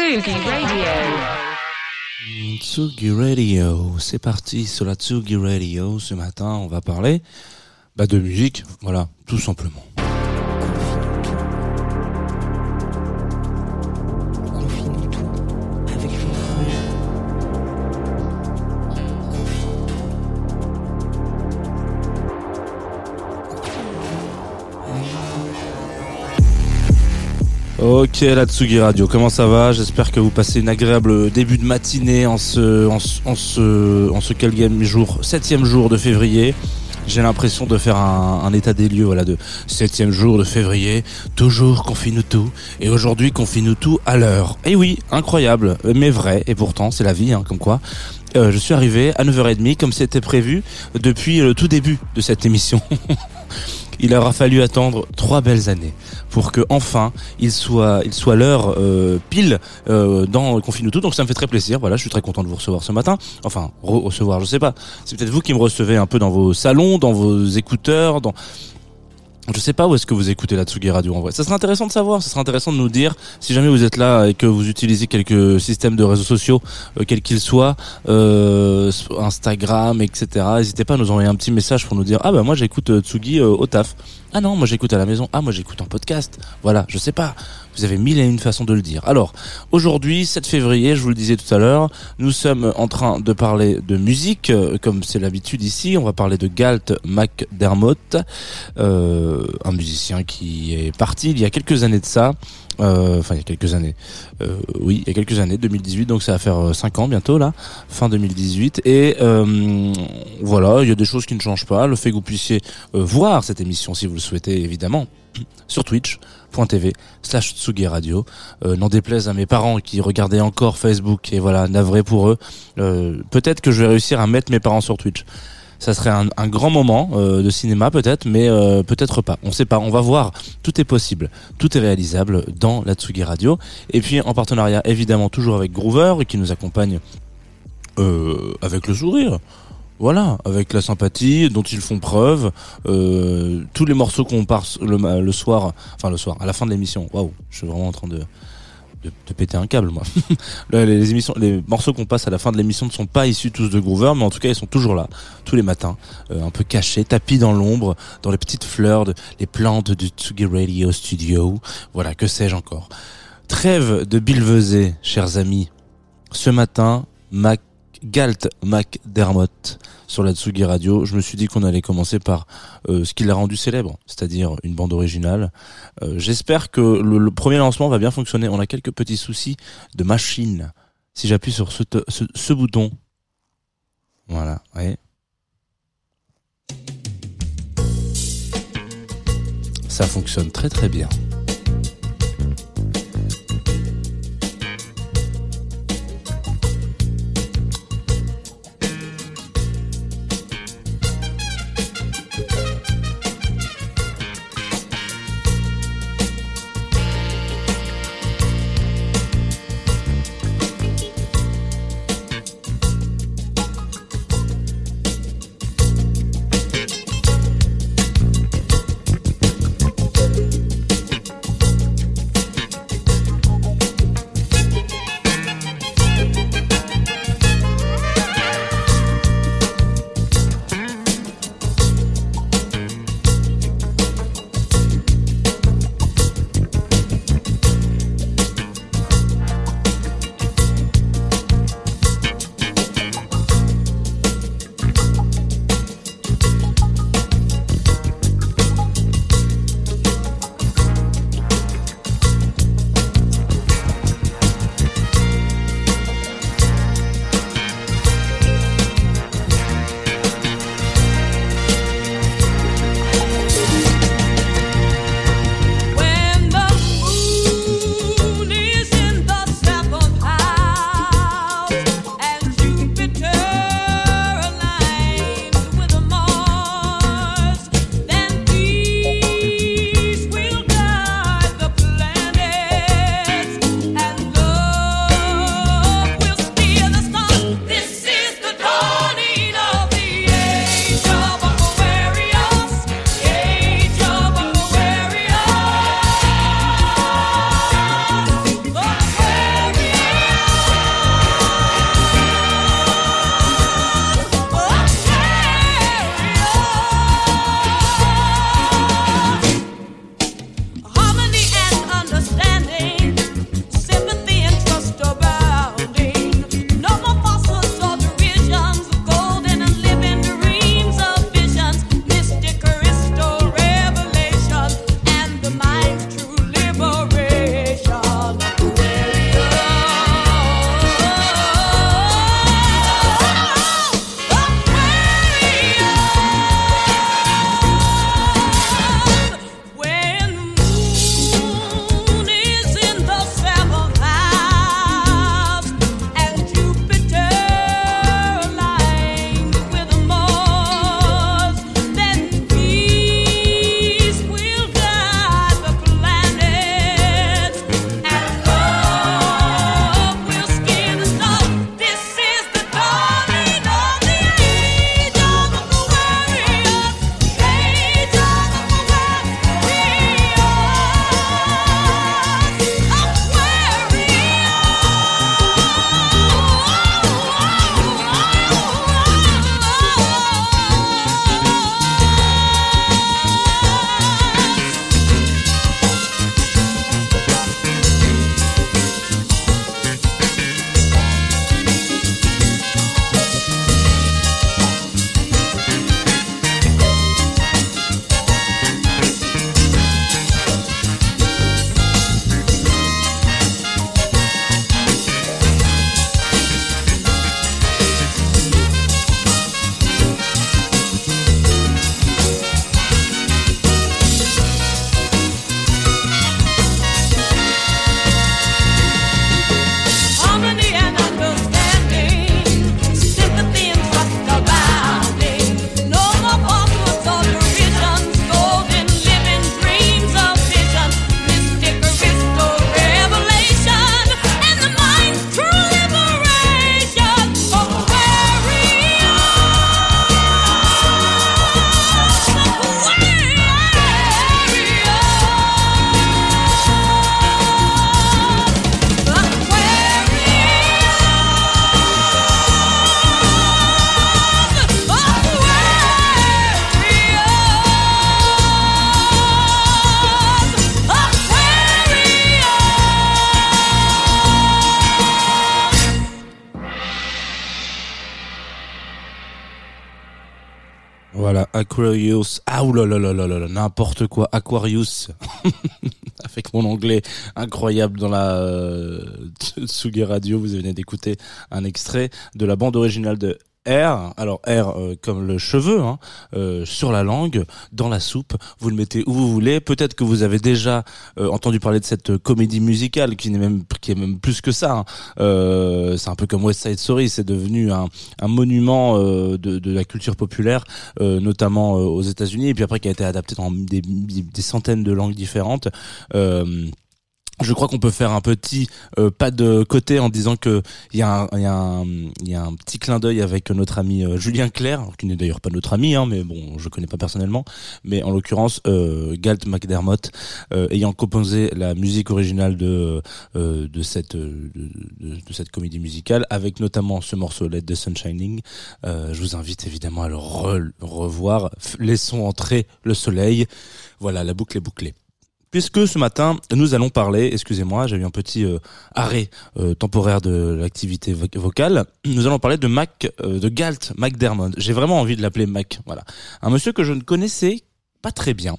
Sugi Radio. Tsugi Radio, c'est parti sur la Tsugi Radio. Ce matin, on va parler bah, de musique, voilà, tout simplement. Ok, la Tsugi Radio, comment ça va? J'espère que vous passez une agréable début de matinée en ce, en ce, en ce, en ce quel jour, septième jour de février. J'ai l'impression de faire un, un état des lieux, voilà, de septième jour de février. Toujours confine tout. Et aujourd'hui, confine tout à l'heure. Et oui, incroyable, mais vrai. Et pourtant, c'est la vie, hein, comme quoi. Euh, je suis arrivé à 9h30 comme c'était prévu depuis le tout début de cette émission. Il aura fallu attendre trois belles années pour que enfin il soit il soit l'heure euh, pile euh, dans Confine tout. Donc ça me fait très plaisir. Voilà, je suis très content de vous recevoir ce matin. Enfin, re- recevoir, je sais pas. C'est peut-être vous qui me recevez un peu dans vos salons, dans vos écouteurs, dans je sais pas où est-ce que vous écoutez la Tsugi Radio en vrai. Ça serait intéressant de savoir, ça serait intéressant de nous dire si jamais vous êtes là et que vous utilisez quelques systèmes de réseaux sociaux, euh, quels qu'ils soient, euh, Instagram, etc. N'hésitez pas à nous envoyer un petit message pour nous dire ah bah moi j'écoute euh, Tsugi au taf. Ah non, moi j'écoute à la maison. Ah moi j'écoute en podcast. Voilà, je sais pas. Vous avez mille et une façons de le dire. Alors, aujourd'hui, 7 février, je vous le disais tout à l'heure, nous sommes en train de parler de musique, euh, comme c'est l'habitude ici. On va parler de Galt McDermott, euh, un musicien qui est parti il y a quelques années de ça. Euh, Enfin, il y a quelques années. Euh, oui, il y a quelques années, 2018, donc ça va faire 5 ans bientôt, là, fin 2018. Et euh, voilà, il y a des choses qui ne changent pas. Le fait que vous puissiez euh, voir cette émission, si vous le souhaitez, évidemment, sur twitch.tv slash Tsugi Radio. Euh, N'en déplaise à mes parents qui regardaient encore Facebook et voilà, navré pour eux. Euh, peut-être que je vais réussir à mettre mes parents sur Twitch. Ça serait un, grand moment euh, de cinéma peut-être, mais euh, peut-être pas. On sait pas. On va voir. Tout est possible. Tout est réalisable dans la Tsugi Radio. Et puis en partenariat évidemment toujours avec Groover qui nous accompagne euh, avec le sourire. Voilà, avec la sympathie dont ils font preuve, euh, tous les morceaux qu'on part le, le soir, enfin le soir, à la fin de l'émission. Waouh, je suis vraiment en train de, de, de péter un câble, moi. les, émissions, les morceaux qu'on passe à la fin de l'émission ne sont pas issus tous de Groover, mais en tout cas ils sont toujours là, tous les matins, euh, un peu cachés, tapis dans l'ombre, dans les petites fleurs, de, les plantes du Tsugi Radio Studio. Voilà, que sais-je encore. Trêve de bilvesé, chers amis. Ce matin, Mac Galt McDermott sur la Tsugi Radio. Je me suis dit qu'on allait commencer par euh, ce qui l'a rendu célèbre, c'est-à-dire une bande originale. Euh, J'espère que le, premier lancement va bien fonctionner. On a quelques petits soucis de machine. Si j'appuie sur ce, bouton, voilà, ouais. Ça fonctionne très très bien. Aquarius. Ah oulala, n'importe quoi, Aquarius. Avec mon anglais incroyable dans la euh, Radio, vous venez d'écouter un extrait de la bande originale de R, alors R euh, comme le cheveu, hein, euh, sur la langue, dans la soupe, vous le mettez où vous voulez. Peut-être que vous avez déjà euh, entendu parler de cette comédie musicale qui n'est même qui est même plus que ça. Hein. c'est un peu comme West Side Story, c'est devenu un, monument de, de, la culture populaire, notamment aux États-Unis, et puis après qui a été adapté dans des, des centaines de langues différentes. Je crois qu'on peut faire un petit euh, pas de côté en disant que il y, a un, petit clin d'œil avec notre ami euh, Julien Clerc, qui n'est d'ailleurs pas notre ami, hein, mais bon, je connais pas personnellement, mais en l'occurrence euh, Galt McDermott euh, ayant composé la musique originale de, cette comédie musicale, avec notamment ce morceau Let the Sun Shining. je vous invite évidemment à le revoir. Laissons entrer le soleil. Voilà, la boucle est bouclée puisque ce matin nous allons parler, excusez-moi, j'ai eu un petit euh, arrêt euh, temporaire de l'activité vocale. Nous allons parler de Mac, euh, de Galt McDermott. J'ai vraiment envie de l'appeler Mac. Voilà, un monsieur que je ne connaissais pas très bien,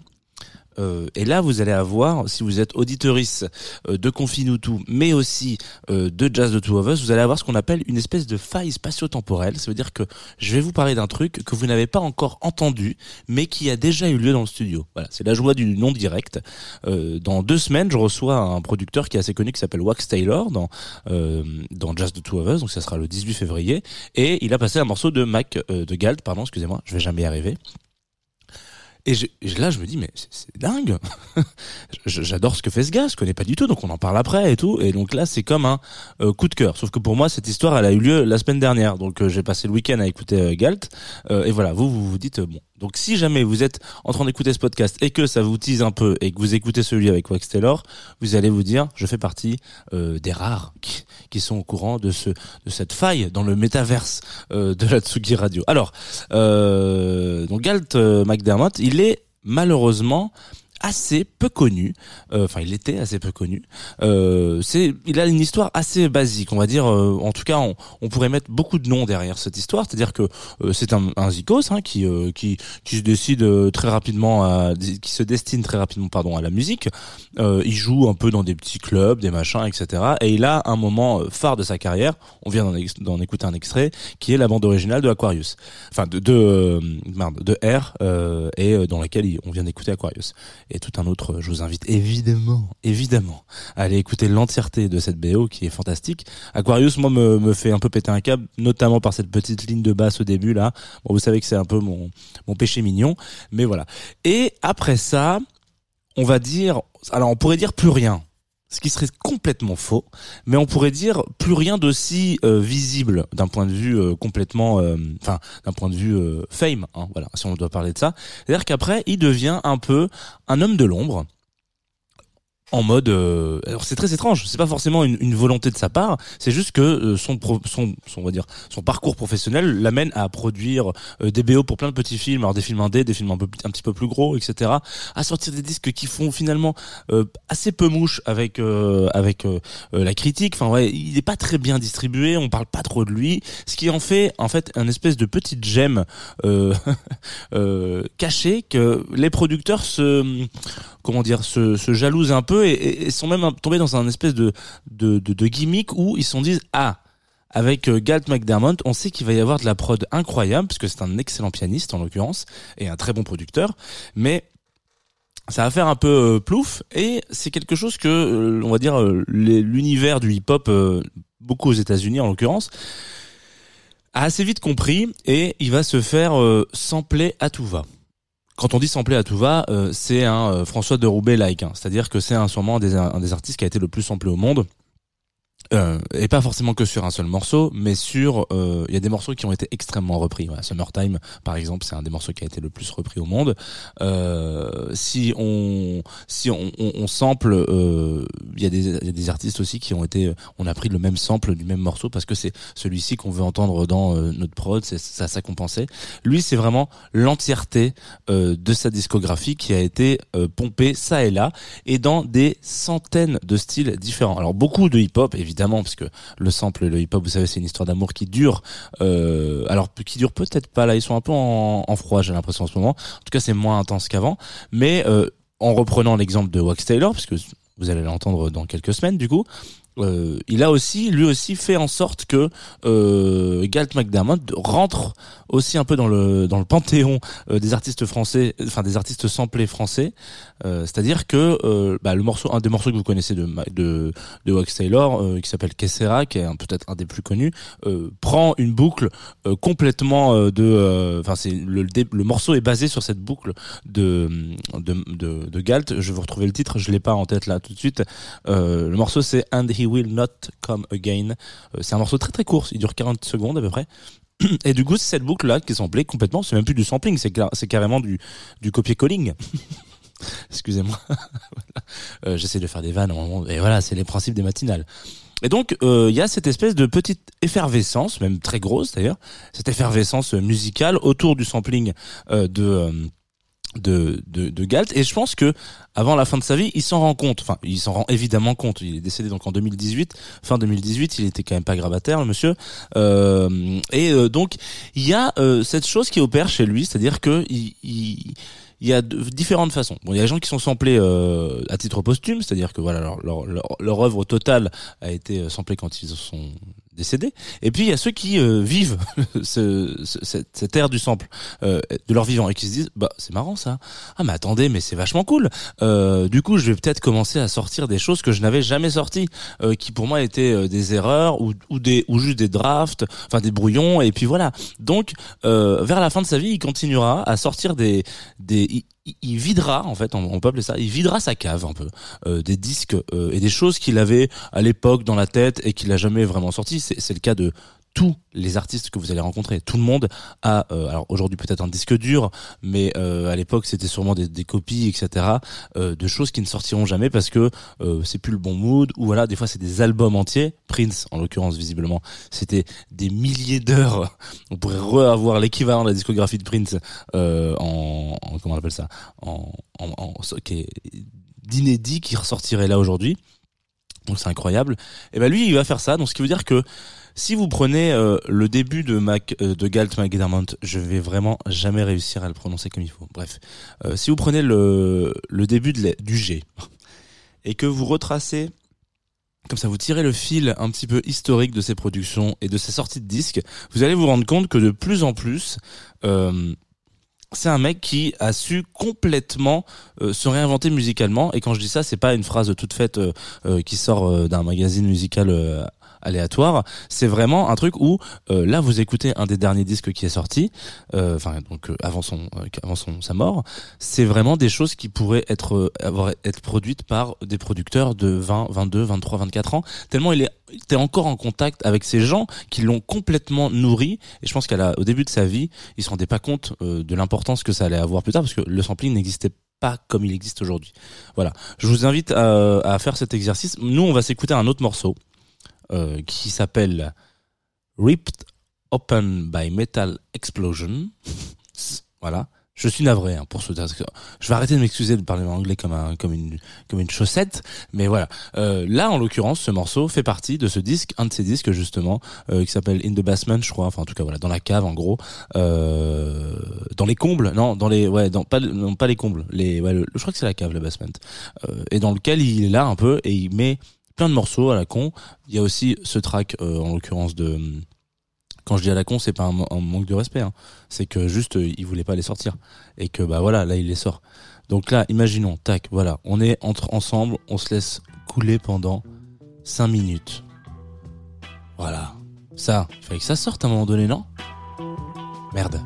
euh, et là, vous allez avoir, si vous êtes auditorice euh, de Confine tout, mais aussi euh, de Jazz de Two of Us, vous allez avoir ce qu'on appelle une espèce de faille spatio-temporelle. Ça veut dire que je vais vous parler d'un truc que vous n'avez pas encore entendu, mais qui a déjà eu lieu dans le studio. Voilà, c'est la joie du non direct. dans deux semaines, je reçois un producteur qui est assez connu qui s'appelle Wax Taylor dans dans Jazz de Two of Us, donc ça sera le 18 février, et il a passé un morceau de Mac de Galt, pardon, excusez-moi, je vais jamais y arriver. Et là, je me dis, mais c'est dingue. J'adore ce que fait ce gars, je connais pas du tout, donc on en parle après et tout. Et donc là, c'est comme un euh, coup de cœur. Sauf que pour moi, cette histoire, elle a eu lieu la semaine dernière. Donc euh, j'ai passé le week-end à écouter euh, Galt. et voilà, vous, vous vous dites, bon, donc si jamais vous êtes en train d'écouter ce podcast et que ça vous tease un peu et que vous écoutez celui avec Wax Taylor, vous allez vous dire je fais partie euh, des rares qui, sont au courant de ce de cette faille dans le métaverse euh, de la Tsugi Radio. Alors euh, donc Galt McDermott, il est malheureusement assez peu connu. Euh, enfin, il était assez peu connu. Euh, c'est, il a une histoire assez basique, on va dire. Euh, en tout cas, on, on, pourrait mettre beaucoup de noms derrière cette histoire. C'est-à-dire que c'est un, un zikos hein, qui, qui qui se décide très rapidement, à, qui se destine très rapidement, pardon, à la musique. il joue un peu dans des petits clubs, des machins, etc. Et il a un moment phare de sa carrière. On vient d'en, écouter un extrait, qui est la bande originale de Aquarius, enfin de de, de R, et dans laquelle on vient d'écouter Aquarius et tout un autre. Je vous invite évidemment, évidemment, à aller écouter l'entièreté de cette BO qui est fantastique. Aquarius, moi, me, me fait un peu péter un câble, notamment par cette petite ligne de basse au début là. Bon, vous savez que c'est un peu mon mon péché mignon, mais voilà. Et après ça, on va dire, alors on pourrait dire plus rien ce qui serait complètement faux, mais on pourrait dire plus rien d'aussi euh, visible d'un point de vue euh, complètement, euh, enfin d'un point de vue fame, hein, voilà, si on doit parler de ça. C'est-à-dire qu'après, il devient un peu un homme de l'ombre en mode euh, alors c'est très étrange c'est pas forcément une, une, volonté de sa part c'est juste que euh, son, son, son on va dire son parcours professionnel l'amène à produire euh, des BO pour plein de petits films alors des films indés des films un peu un petit peu plus gros etc à sortir des disques qui font finalement assez peu mouche avec avec la critique enfin ouais il est pas très bien distribué on parle pas trop de lui ce qui en fait en fait un espèce de petite gemme cachée que les producteurs se comment dire se, se jalousent un peu et, sont même tombés dans un espèce de, de, gimmick où ils se sont dit ah avec euh, Galt McDermott, on sait qu'il va y avoir de la prod incroyable parce que c'est un excellent pianiste en l'occurrence et un très bon producteur, mais ça va faire un peu euh, plouf et c'est quelque chose que euh, on va dire l'univers du hip-hop beaucoup aux États-Unis en l'occurrence a assez vite compris et il va se faire sampler à tout va quand on dit sampler à tout va, euh, c'est un euh, François de Roubaix like, hein. c'est-à-dire que c'est un, sûrement un des, un des artistes qui a été le plus samplé au monde. Euh, et pas forcément que sur un seul morceau, mais sur euh, il y a des morceaux qui ont été extrêmement repris. Voilà, Summertime, par exemple, c'est un des morceaux qui a été le plus repris au monde. Euh, si on si on, on, on sample, euh, il y, y a des artistes aussi qui ont été, on a pris le même sample du même morceau parce que c'est celui-ci qu'on veut entendre dans euh, notre prod, c'est ça ça compensait. Lui, c'est vraiment l'entièreté de sa discographie qui a été pompée ça et là et dans des centaines de styles différents. Alors beaucoup de hip-hop évidemment parce que le sample, le hip-hop, vous savez, c'est une histoire d'amour qui dure. Euh, alors qui dure peut-être pas là, ils sont un peu en, froid, j'ai l'impression en ce moment. En tout cas, c'est moins intense qu'avant. Mais euh, en reprenant l'exemple de Wax Taylor, puisque vous allez l'entendre dans quelques semaines, du coup. Euh, il a aussi, lui aussi, fait en sorte que euh, Galt McDermott rentre aussi un peu dans le dans le panthéon euh, des artistes français, enfin des artistes samplés français. Euh, C'est-à-dire que euh, bah, le morceau, un des morceaux que vous connaissez de de, de Wax Taylor, qui s'appelle Kessera, qui est peut-être un des plus connus, prend une boucle complètement de, enfin c'est le, le morceau est basé sur cette boucle de de de, Galt. Je vais vous retrouver le titre, je l'ai pas en tête là tout de suite. Le morceau c'est And Will Not Come Again. Euh, c'est un morceau très très court, il dure 40 secondes à peu près. Et du coup, c'est cette boucle là qui est samplée complètement, c'est même plus du sampling, c'est carrément du du copier-calling. Excusez-moi. Euh, J'essaie de faire des vannes, et voilà, c'est les principes des matinales. Et donc, euh, il y a cette espèce de petite effervescence, même très grosse d'ailleurs, cette effervescence musicale autour du sampling de, de, de de Galt. Et je pense que avant la fin de sa vie, il s'en rend compte. Enfin, il s'en rend évidemment compte. Il est décédé donc en 2018, fin 2018. Il était quand même pas grabataire, le monsieur. Euh, et euh, donc, il y a euh, cette chose qui opère chez lui, c'est-à-dire que il, il il y a de- différentes façons. Bon, il y a des gens qui sont samplés euh, à titre posthume, c'est-à-dire que voilà leur, leur, leur, œuvre totale a été euh, samplée quand ils sont décédés. Et puis il y a ceux qui euh, vivent ce, ce- cette, cette ère du sample euh, de leur vivant et qui se disent bah c'est marrant ça. Ah mais attendez mais c'est vachement cool. Euh, du coup je vais peut-être commencer à sortir des choses que je n'avais jamais sorties, euh, qui pour moi étaient euh, des erreurs ou, ou des ou juste des drafts, enfin des brouillons et puis voilà. Donc euh, vers la fin de sa vie il continuera à sortir des des il, videra en fait on, peut appeler ça il videra sa cave un peu euh, des disques euh, et des choses qu'il avait à l'époque dans la tête et qu'il a jamais vraiment sorti. C'est le cas de tous les artistes que vous allez rencontrer. Tout le monde a euh, alors aujourd'hui peut-être un disque dur mais euh, à l'époque c'était sûrement des, des copies etc euh, de choses qui ne sortiront jamais parce que euh, c'est plus le bon mood ou voilà des fois c'est des albums entiers. Prince en l'occurrence visiblement c'était des milliers d'heures. On pourrait re-avoir l'équivalent de la discographie de Prince euh, en, en- comment on appelle ça en, en, en- est d'inédit qui ressortirait là aujourd'hui. Donc c'est incroyable. Et ben lui il va faire ça. Donc ce qui veut dire que si vous prenez euh, le début de Mac euh, de Galt McDermott, je vais vraiment jamais réussir à le prononcer comme il faut. Bref, Euh, si vous prenez le début de du G et que vous retracez comme ça, vous tirez le fil un petit peu historique de ses productions et de ses sorties de disques, vous allez vous rendre compte que de plus en plus, c'est un mec qui a su complètement se réinventer musicalement. Et quand je dis ça, c'est pas une phrase toute faite qui sort d'un magazine musical aléatoire. C'est vraiment un truc où euh, là, vous écoutez un des derniers disques qui est sorti, euh, enfin donc euh, avant son, euh, avant son sa mort. C'est vraiment des choses qui pourraient être euh, avoir être produites par des producteurs de 20, 22, 23, 24 ans. Tellement il est était encore en contact avec ces gens qui l'ont complètement nourri. Et je pense qu'à la- au début de sa vie, il se rendait pas compte de l'importance que ça allait avoir plus tard, parce que le sampling n'existait pas comme il existe aujourd'hui. Voilà. Je vous invite à, à faire cet exercice. Nous, on va s'écouter un autre morceau euh, qui s'appelle Ripped Open by Metal Explosion. voilà. Je suis navré hein, pour ce. Je vais arrêter de m'excuser de parler en anglais comme un comme une comme une chaussette, mais voilà. Euh, là, en l'occurrence, ce morceau fait partie de ce disque, un de ces disques justement, euh, qui s'appelle In the Basement, je crois. Enfin, en tout cas, voilà, dans la cave, en gros, euh, dans les combles, non, dans les, ouais, dans pas, non, pas les combles, les, ouais, je crois que c'est la cave, le basement, euh, et dans lequel il est là un peu et il met plein de morceaux à la con. Il y a aussi ce track, euh, en l'occurrence de quand je dis à la con, c'est pas un, manque de respect, hein. c'est que juste euh, il voulait pas les sortir et que bah voilà, là il les sort. Donc là, imaginons, tac, voilà, on est entre ensemble, on se laisse couler pendant 5 minutes. Voilà. Ça, il fallait que ça sorte à un moment donné, non? Merde.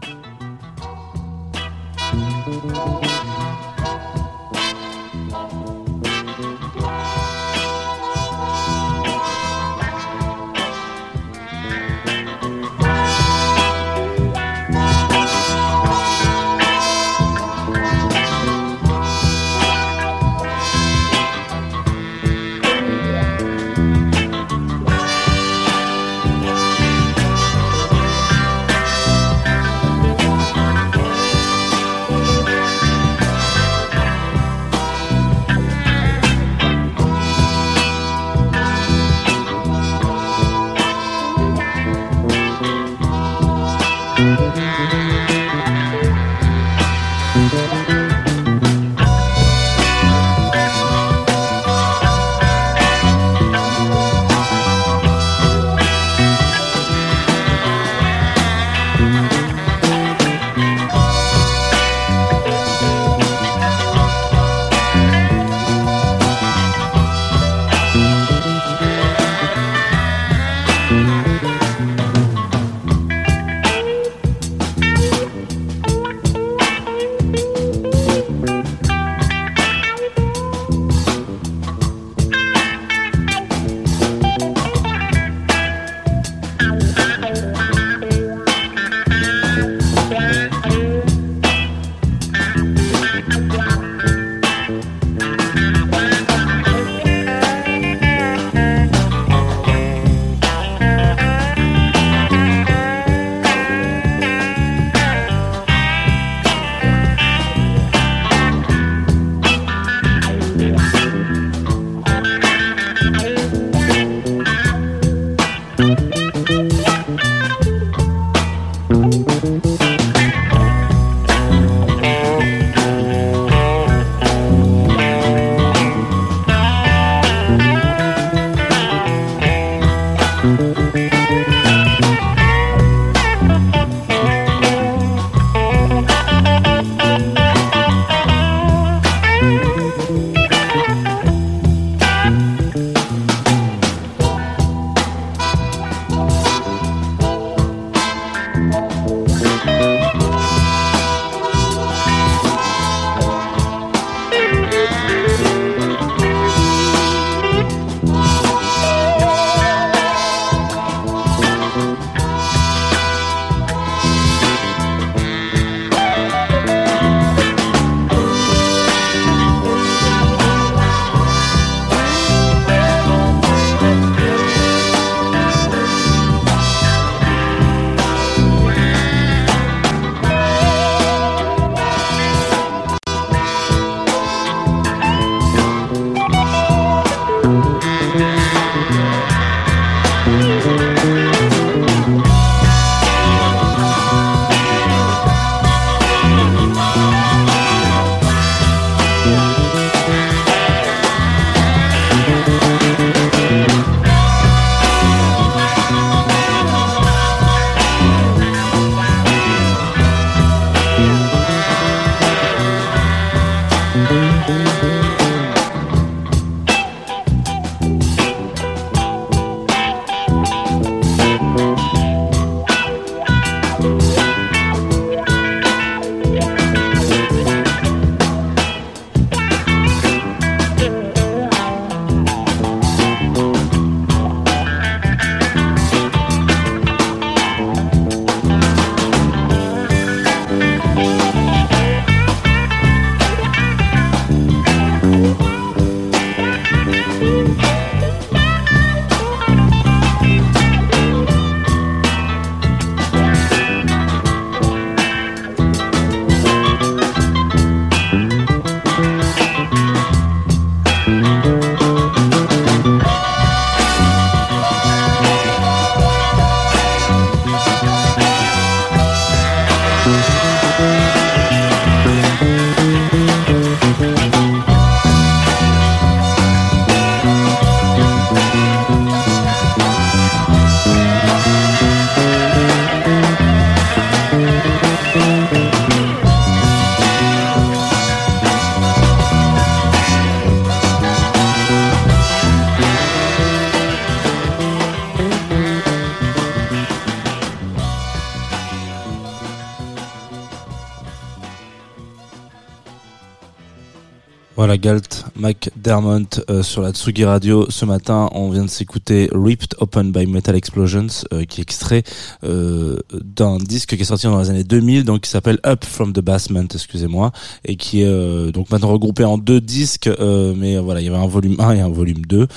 Voilà, Galt McDermott euh, sur la Tsugi Radio. Ce matin, on vient de s'écouter Ripped Open by Metal Explosions, euh, qui est extrait euh, d'un disque qui est sorti dans les années 2000, donc qui s'appelle Up from the Basement, excusez-moi, et qui est euh, donc maintenant regroupé en deux disques, euh, mais voilà, il y avait un volume 1 et un volume 2.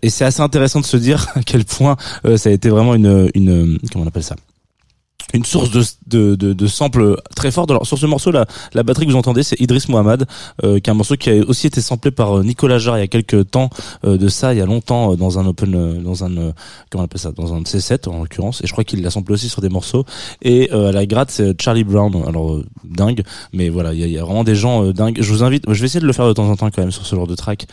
et c'est assez intéressant de se dire à quel point ça a été vraiment une, une comment on appelle ça? Une source de, de, de, de sample très forte. Alors sur ce morceau, la, la batterie que vous entendez, c'est Idris Mohamed, euh, qui est un morceau qui a aussi été samplé par euh, Nicolas Jarre il y a quelques temps euh, de ça, il y a longtemps dans un open, dans un comment on appelle ça, dans un C7 en l'occurrence. Et je crois qu'il l'a samplé aussi sur des morceaux. Et à la gratte, c'est Charlie Brown. Alors dingue, mais voilà, il y a, y a, vraiment des gens dingues. Je vous invite, je vais essayer de le faire de temps en temps quand même sur ce genre de track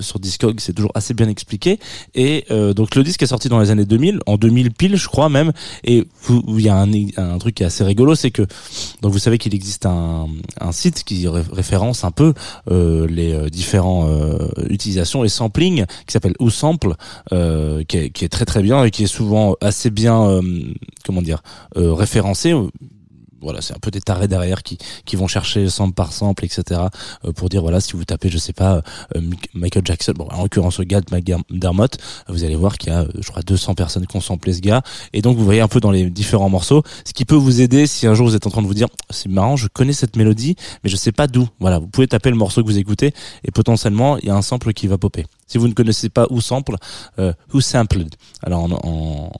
sur Discog. C'est toujours assez bien expliqué. Et donc le disque est sorti dans les années 2000, en 2000 pile, je crois même. Et vous il y a un, truc qui est assez rigolo, c'est que donc vous savez qu'il existe un, site qui référence un peu euh, les euh, différents euh, utilisations et sampling qui s'appelle Usample, euh, qui, est, qui est très très bien et qui est souvent assez bien comment dire référencé voilà, c'est un peu des tarés derrière qui, qui vont chercher sample par sample, etc. Euh, pour dire voilà, si vous tapez, je sais pas, euh, Michael Jackson, bon, en l'occurrence de McDermott, vous allez voir qu'il y a, euh, je crois, 200 personnes qui ont samplé ce gars. Et donc vous voyez un peu dans les différents morceaux, ce qui peut vous aider si un jour vous êtes en train de vous dire c'est marrant, je connais cette mélodie, mais je sais pas d'où. Voilà, vous pouvez taper le morceau que vous écoutez et potentiellement il y a un sample qui va popper. Si vous ne connaissez pas où sample, euh, who sampled, alors en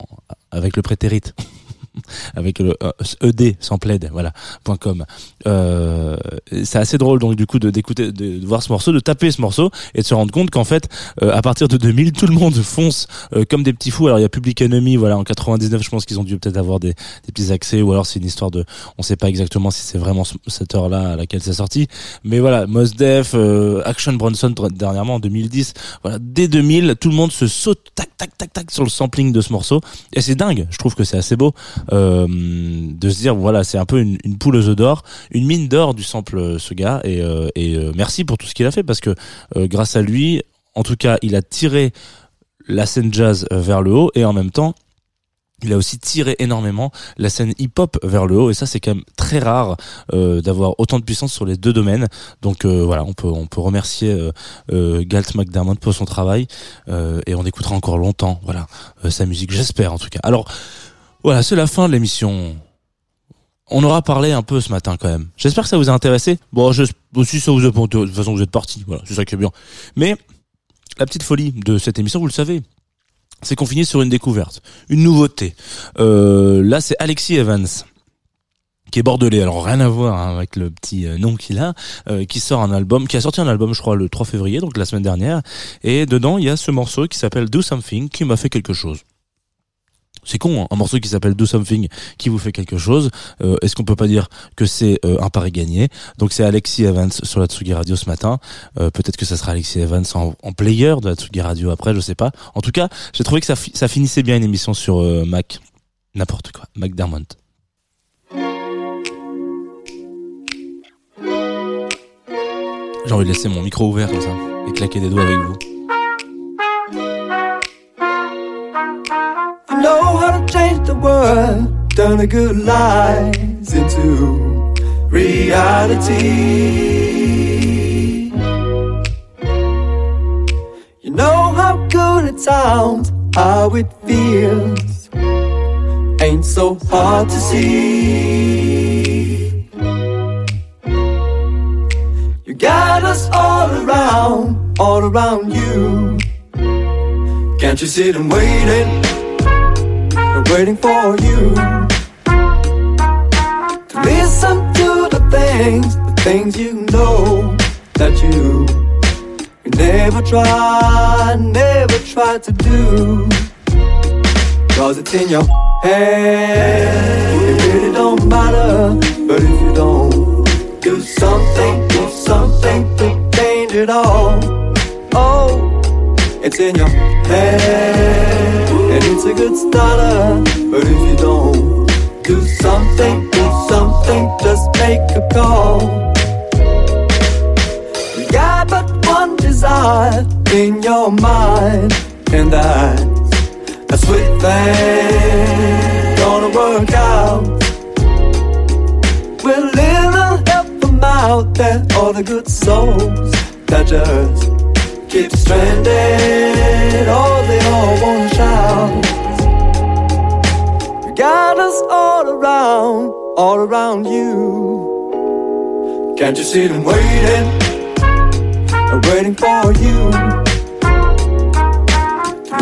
avec le prétérite. avec le ed euh, sans plaid voilà .com. Euh, c'est assez drôle donc du coup de d'écouter de, voir ce morceau de taper ce morceau et de se rendre compte qu'en fait euh, à partir de 2000 tout le monde fonce euh, comme des petits fous. Alors il y a Public Enemy voilà en 99 je pense qu'ils ont dû peut-être avoir des, des petits accès ou alors c'est une histoire de on sait pas exactement si c'est vraiment cette heure là à laquelle c'est sorti. Mais voilà Mos Def Action Bronson dernièrement en 2010 voilà dès 2000 tout le monde se saute tac tac tac tac sur le sampling de ce morceau. Et c'est dingue je trouve que c'est assez beau euh, de se dire voilà c'est un peu une, une poule d'or, une mine d'or du sample euh, ce gars et, euh, et merci pour tout ce qu'il a fait parce que grâce à lui, en tout cas, il a tiré la scène jazz vers le haut et en même temps il a aussi tiré énormément la scène hip-hop vers le haut et ça c'est quand même très rare euh, d'avoir autant de puissance sur les deux domaines. Donc euh, voilà, on peut on peut remercier euh, Galt McDermott pour son travail et on écoutera encore longtemps voilà sa musique, j'espère en tout cas. Alors voilà, c'est la fin de l'émission. On aura parlé un peu ce matin quand même. J'espère que ça vous a intéressé. Bon, je, aussi ça vous a de toute façon vous êtes parti. Voilà, c'est ça qui est bien. Mais la petite folie de cette émission, vous le savez, c'est qu'on finit sur une découverte, une nouveauté. Euh, là, c'est Alexis Evans qui est bordelais, alors rien à voir hein, avec le petit euh, nom qu'il a, euh, qui sort un album, qui a sorti un album je crois le 3 février, donc la semaine dernière, et dedans il y a ce morceau qui s'appelle Do Something, qui m'a fait quelque chose. C'est con, hein, un morceau qui s'appelle Do Something qui vous fait quelque chose. Euh, Est-ce qu'on peut pas dire que c'est euh, un pari gagné? Donc c'est Alexis Evans sur la Tsugi Radio ce matin. Euh, Peut-être que ça sera Alexis Evans en, en, player de la Tsugi Radio après, je sais pas. En tout cas, j'ai trouvé que ça, ça finissait bien une émission sur Mac. N'importe quoi. McDermott. J'ai envie de laisser mon micro ouvert comme ça et claquer des doigts avec vous. Know how to change the world, turn the good lies into reality. You know how good it sounds, how it feels, ain't so hard to see. You got us all around, all around you. Can't you see them waiting? Waiting for you to listen to the things, the things you know that you, you never try, never try to do. Cause it's in your head, it really don't matter. But if you don't do something, do something to change it all. Oh, it's in your head. And it's a good starter, but if you don't do something, do something, just make a call. You got but one desire in your mind, and that's a sweet thing gonna work out. We're little help them out there. all the good souls that just keep stranded. Oh, they all wanna shout. You got us all around, all around you. Can't you see them waiting, waiting for you?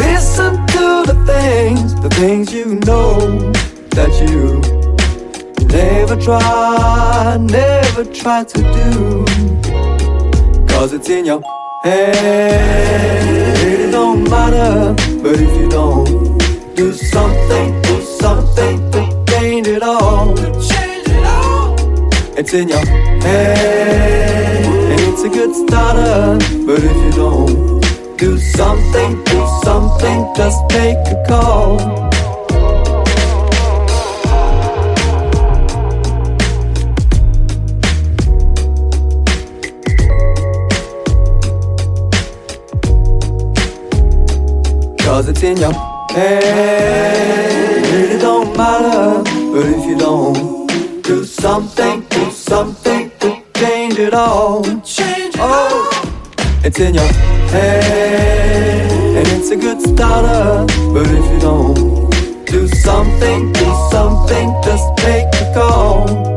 Listen to the things, the things you know that you never try, never try to do. Cause it's in your head, it don't matter. But if you don't do something, do something to change it all. Change it all. It's in your head, and it's a good starter. But if you don't do something, do something, just make a call. Cause it's in your head. Really don't matter. But if you don't do something, do something to change it all. Change it oh, it's in your head. And it's a good starter. But if you don't do something, do something, just make a call.